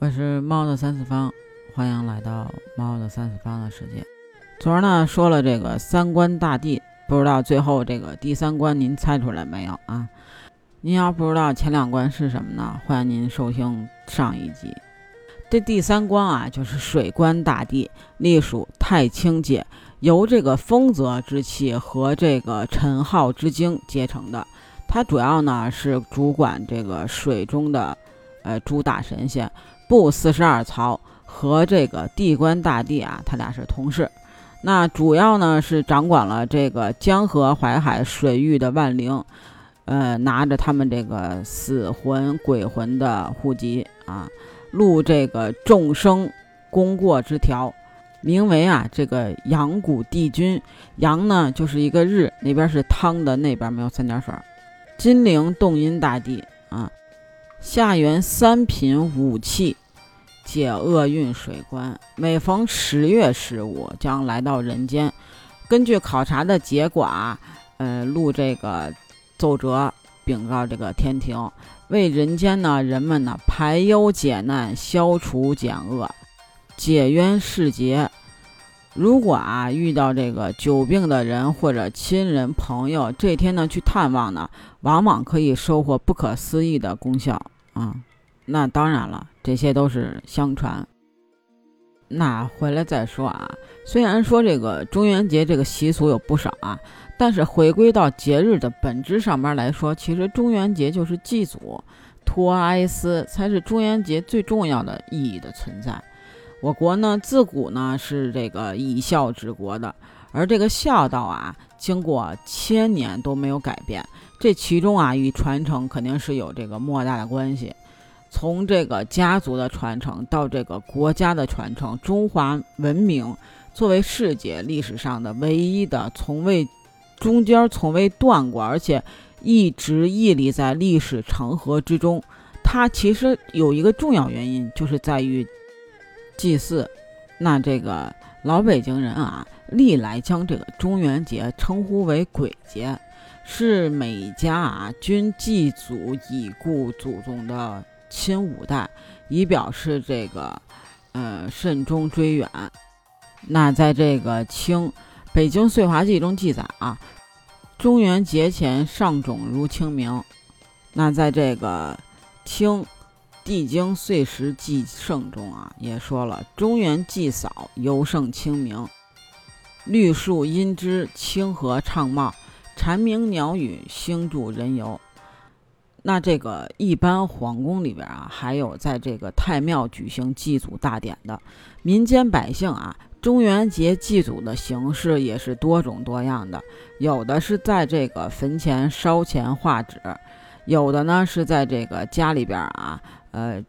我是猫的三次方，欢迎来到猫的三次方的世界。昨儿呢说了这个三观大帝，不知道最后这个第三关您猜出来没有啊？您要不知道前两关是什么呢？欢迎您收听上一集。这第三关啊，就是水官大帝，隶属太清界，由这个丰泽之气和这个陈浩之精结成的。它主要呢是主管这个水中的呃诸大神仙。部四十二曹和这个地官大帝啊，他俩是同事。那主要呢是掌管了这个江河淮海水域的万灵，呃，拿着他们这个死魂鬼魂的户籍啊，录这个众生功过之条，名为啊这个阳谷帝君。阳呢就是一个日，那边是汤的，那边没有三点水。金陵洞阴大帝啊。下元三品武器解厄运水官，每逢十月十五将来到人间。根据考察的结果啊，呃，录这个奏折禀告这个天庭，为人间呢人们呢排忧解难、消除减恶、解冤释结。如果啊遇到这个久病的人或者亲人朋友，这天呢去探望呢，往往可以收获不可思议的功效。啊，那当然了，这些都是相传。那回来再说啊。虽然说这个中元节这个习俗有不少啊，但是回归到节日的本质上边来说，其实中元节就是祭祖、托哀思，才是中元节最重要的意义的存在。我国呢，自古呢是这个以孝治国的，而这个孝道啊，经过千年都没有改变。这其中啊，与传承肯定是有这个莫大的关系。从这个家族的传承到这个国家的传承，中华文明作为世界历史上的唯一的，从未中间从未断过，而且一直屹立在历史长河之中。它其实有一个重要原因，就是在于祭祀。那这个老北京人啊，历来将这个中元节称呼为鬼节。是每家啊均祭祖已故祖宗的亲五代，以表示这个，呃慎终追远。那在这个清《北京岁华记》中记载啊，中元节前上种如清明。那在这个清《地经岁时记胜》中啊，也说了中元祭扫尤胜清明，绿树阴枝，清和畅茂。蝉鸣鸟语，星助人游。那这个一般皇宫里边啊，还有在这个太庙举行祭祖大典的。民间百姓啊，中元节祭祖的形式也是多种多样的。有的是在这个坟前烧钱画纸，有的呢是在这个家里边啊，呃。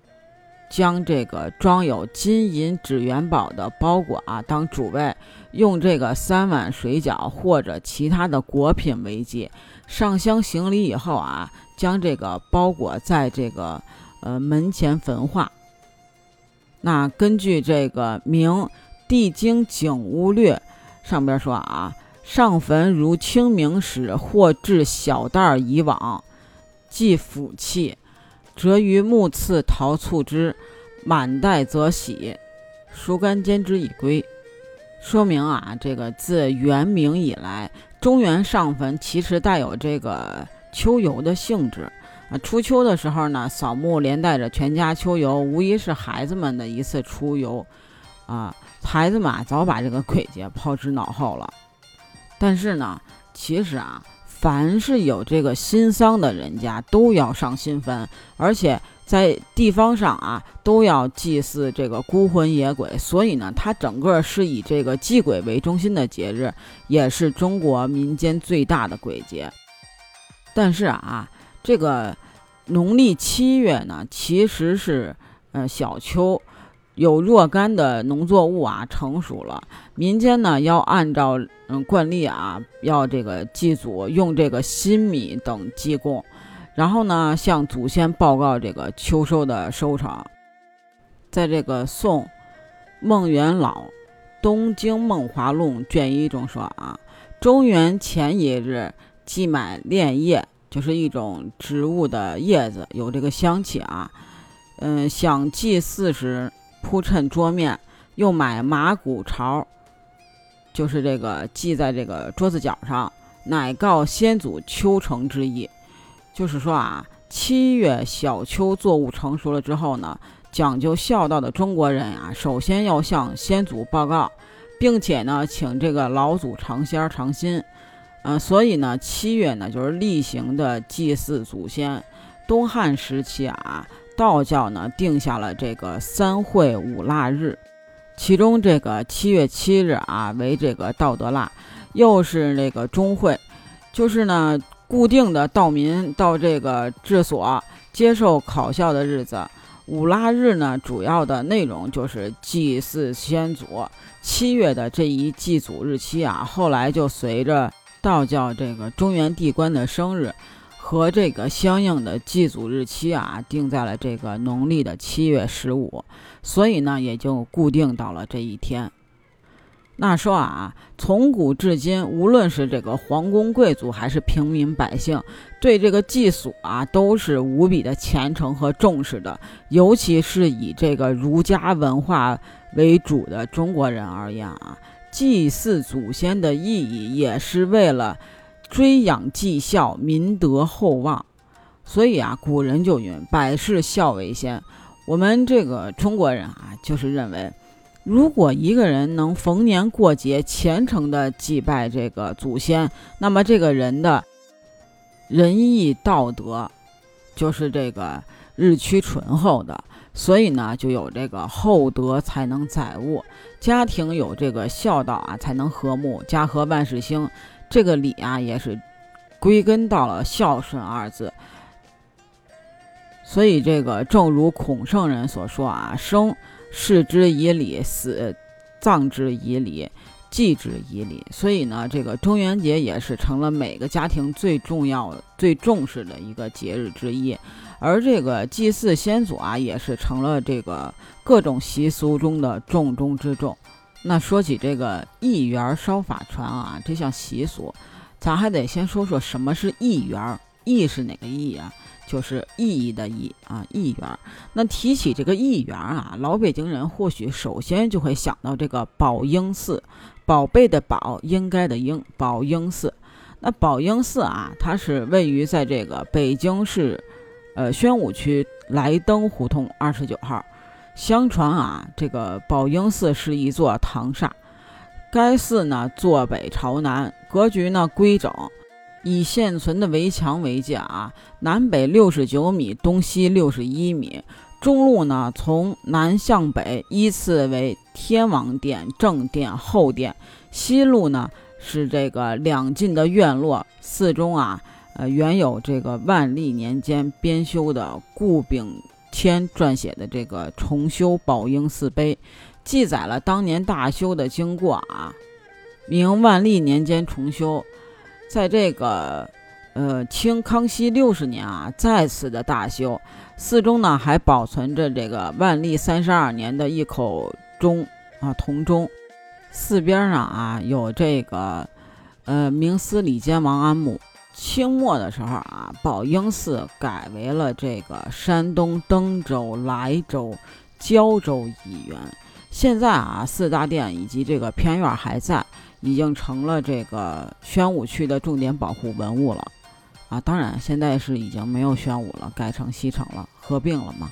将这个装有金银纸元宝的包裹啊当主位，用这个三碗水饺或者其他的果品为祭，上香行礼以后啊，将这个包裹在这个呃门前焚化。那根据这个《明地经景物略》上边说啊，上坟如清明时，或置小袋以往，祭福气。折于木刺陶醋之，满袋则喜，熟干煎之以归。说明啊，这个自元明以来，中原上坟其实带有这个秋游的性质啊。初秋的时候呢，扫墓连带着全家秋游，无疑是孩子们的一次出游啊。孩子们啊早把这个鬼节抛之脑后了。但是呢，其实啊。凡是有这个新丧的人家，都要上新坟，而且在地方上啊，都要祭祀这个孤魂野鬼。所以呢，它整个是以这个祭鬼为中心的节日，也是中国民间最大的鬼节。但是啊，这个农历七月呢，其实是呃小秋。有若干的农作物啊成熟了，民间呢要按照嗯惯例啊，要这个祭祖用这个新米等祭供，然后呢向祖先报告这个秋收的收成。在这个宋孟元老《东京梦华录》卷一中说啊，中元前一日祭买炼叶，就是一种植物的叶子，有这个香气啊。嗯，想祭祀时铺衬桌面，又买马骨巢，就是这个系在这个桌子角上，乃告先祖秋成之意。就是说啊，七月小秋作物成熟了之后呢，讲究孝道的中国人啊，首先要向先祖报告，并且呢，请这个老祖尝鲜尝新。嗯，所以呢，七月呢就是例行的祭祀祖先。东汉时期啊，道教呢定下了这个三会五腊日，其中这个七月七日啊为这个道德腊，又是那个中会，就是呢固定的道民到这个治所接受考校的日子。五腊日呢主要的内容就是祭祀先祖。七月的这一祭祖日期啊，后来就随着道教这个中原地官的生日和这个相应的祭祖日期啊，定在了这个农历的七月十五，所以呢，也就固定到了这一天。那说啊，从古至今，无论是这个皇宫贵族还是平民百姓，对这个祭祖啊，都是无比的虔诚和重视的。尤其是以这个儒家文化为主的中国人而言啊。祭祀祖先的意义也是为了追养绩效、民德厚望，所以啊，古人就云：“百事孝为先。”我们这个中国人啊，就是认为，如果一个人能逢年过节虔诚地祭拜这个祖先，那么这个人的仁义道德就是这个日趋醇厚的。所以呢，就有这个厚德才能载物，家庭有这个孝道啊，才能和睦，家和万事兴。这个礼啊，也是归根到了孝顺二字。所以这个正如孔圣人所说啊，生视之以礼，死葬之以礼，祭之以礼。所以呢，这个中元节也是成了每个家庭最重要、最重视的一个节日之一。而这个祭祀先祖啊，也是成了这个各种习俗中的重中之重。那说起这个一元烧法船啊，这项习俗，咱还得先说说什么是一元。义是哪个义啊？就是意义的意啊，一元。那提起这个一元啊，老北京人或许首先就会想到这个宝应寺，宝贝的宝，应该的应，宝应寺。那宝应寺啊，它是位于在这个北京市。呃，宣武区来登胡同二十九号，相传啊，这个宝应寺是一座唐刹。该寺呢，坐北朝南，格局呢规整，以现存的围墙为界啊，南北六十九米，东西六十一米。中路呢，从南向北依次为天王殿、正殿、后殿；西路呢，是这个两进的院落。寺中啊。呃，原有这个万历年间编修的顾炳谦撰写的这个重修宝应寺碑，记载了当年大修的经过啊。明万历年间重修，在这个呃清康熙六十年啊再次的大修，寺中呢还保存着这个万历三十二年的一口钟啊铜钟，寺边上啊有这个呃明司礼监王安墓。清末的时候啊，宝应寺改为了这个山东登州、莱州、胶州一员。现在啊，四大殿以及这个偏院还在，已经成了这个宣武区的重点保护文物了。啊，当然现在是已经没有宣武了，改成西城了，合并了嘛。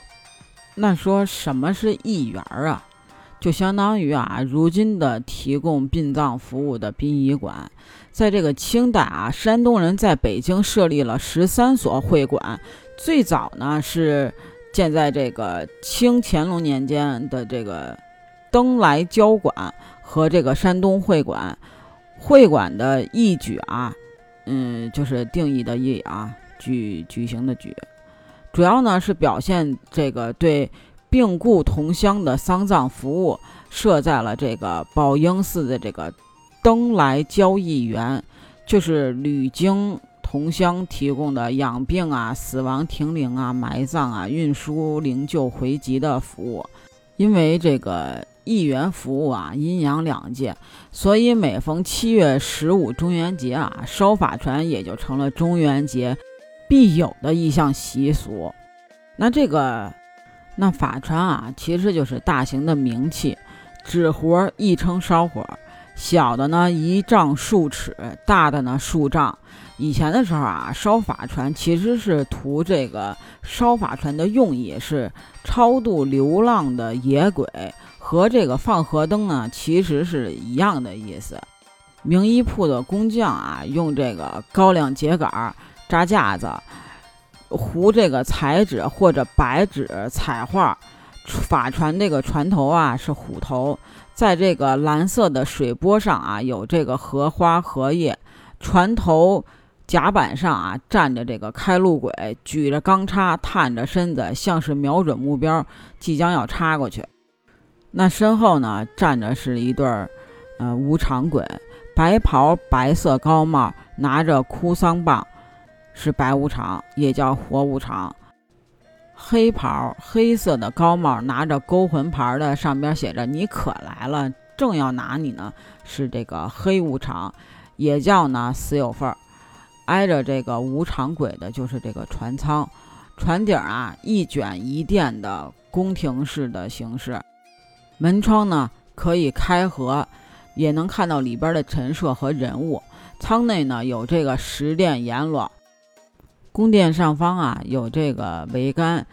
那说什么是义园啊？就相当于啊，如今的提供殡葬服务的殡仪馆。在这个清代啊，山东人在北京设立了十三所会馆，最早呢是建在这个清乾隆年间的这个登莱交馆和这个山东会馆。会馆的义举啊，嗯，就是定义的义啊，举举行的举，主要呢是表现这个对病故同乡的丧葬服务，设在了这个宝应寺的这个。登来交易园，就是旅经同乡提供的养病啊、死亡停灵啊、埋葬啊、运输灵柩回籍的服务。因为这个义员服务啊，阴阳两界，所以每逢七月十五中元节啊，烧法船也就成了中元节必有的一项习俗。那这个那法船啊，其实就是大型的冥器，纸活亦称烧火，小的呢一丈数尺，大的呢数丈。以前的时候啊，烧法船其实是图这个烧法船的用意是超度流浪的野鬼，和这个放河灯呢其实是一样的意思。名衣铺的工匠啊，用这个高粱秸秆扎架子。糊这个彩纸或者白纸彩画，法船这个船头啊是虎头，在这个蓝色的水波上啊有这个荷花荷叶，船头甲板上啊站着这个开路鬼，举着钢叉，探着身子，像是瞄准目标，即将要插过去。那身后呢站着是一对儿，呃无常鬼，白袍白色高帽，拿着哭丧棒。是白无常，也叫活无常。黑袍黑色的高帽，拿着勾魂牌的，上边写着“你可来了”，正要拿你呢。是这个黑无常，也叫呢死有份儿。挨着这个无常鬼的，就是这个船舱。船顶啊，一卷一垫的宫廷式的形式。门窗呢可以开合，也能看到里边的陈设和人物。舱内呢有这个十殿阎罗。宫殿上方啊，有这个桅杆，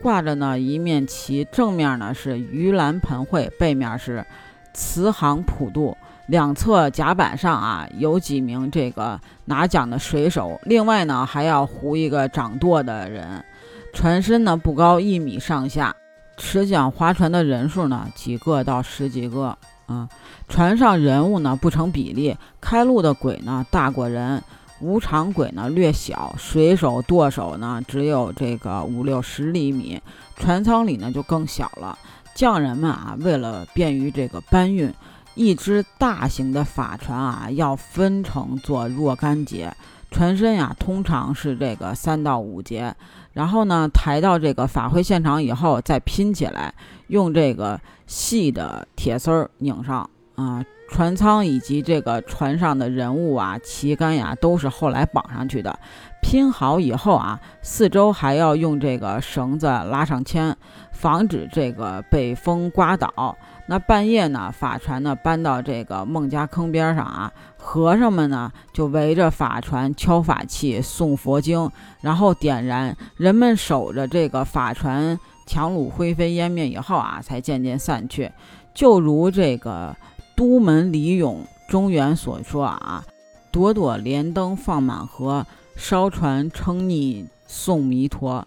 挂着呢一面旗，正面呢是鱼篮盆会，背面是慈航普渡。两侧甲板上啊，有几名这个拿桨的水手，另外呢还要糊一个掌舵的人。船身呢不高，一米上下。持桨划船的人数呢，几个到十几个啊。船上人物呢不成比例，开路的鬼呢大过人。无常鬼呢略小，水手舵手呢只有这个五六十厘米，船舱里呢就更小了。匠人们啊，为了便于这个搬运，一只大型的法船啊要分成做若干节，船身呀通常是这个三到五节，然后呢抬到这个法会现场以后再拼起来，用这个细的铁丝儿拧上啊。船舱以及这个船上的人物啊、旗杆呀，都是后来绑上去的。拼好以后啊，四周还要用这个绳子拉上铅，防止这个被风刮倒。那半夜呢，法船呢搬到这个孟家坑边上啊，和尚们呢就围着法船敲法器、诵佛经，然后点燃。人们守着这个法船，强橹灰飞烟灭以后啊，才渐渐散去。就如这个。都门李勇中原所说啊，朵朵莲灯放满河，烧船称逆送弥陀。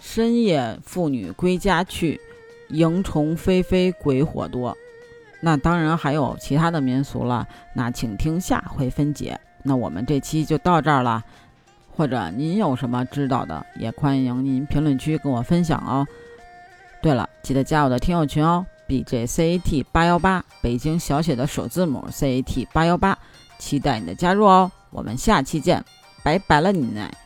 深夜妇女归家去，萤虫飞飞鬼火多。那当然还有其他的民俗了，那请听下回分解。那我们这期就到这儿了，或者您有什么知道的，也欢迎您评论区跟我分享哦。对了，记得加我的听友群哦。B J C A T 八幺八，北京小写的首字母 C A T 八幺八，期待你的加入哦！我们下期见，拜拜了，你奶。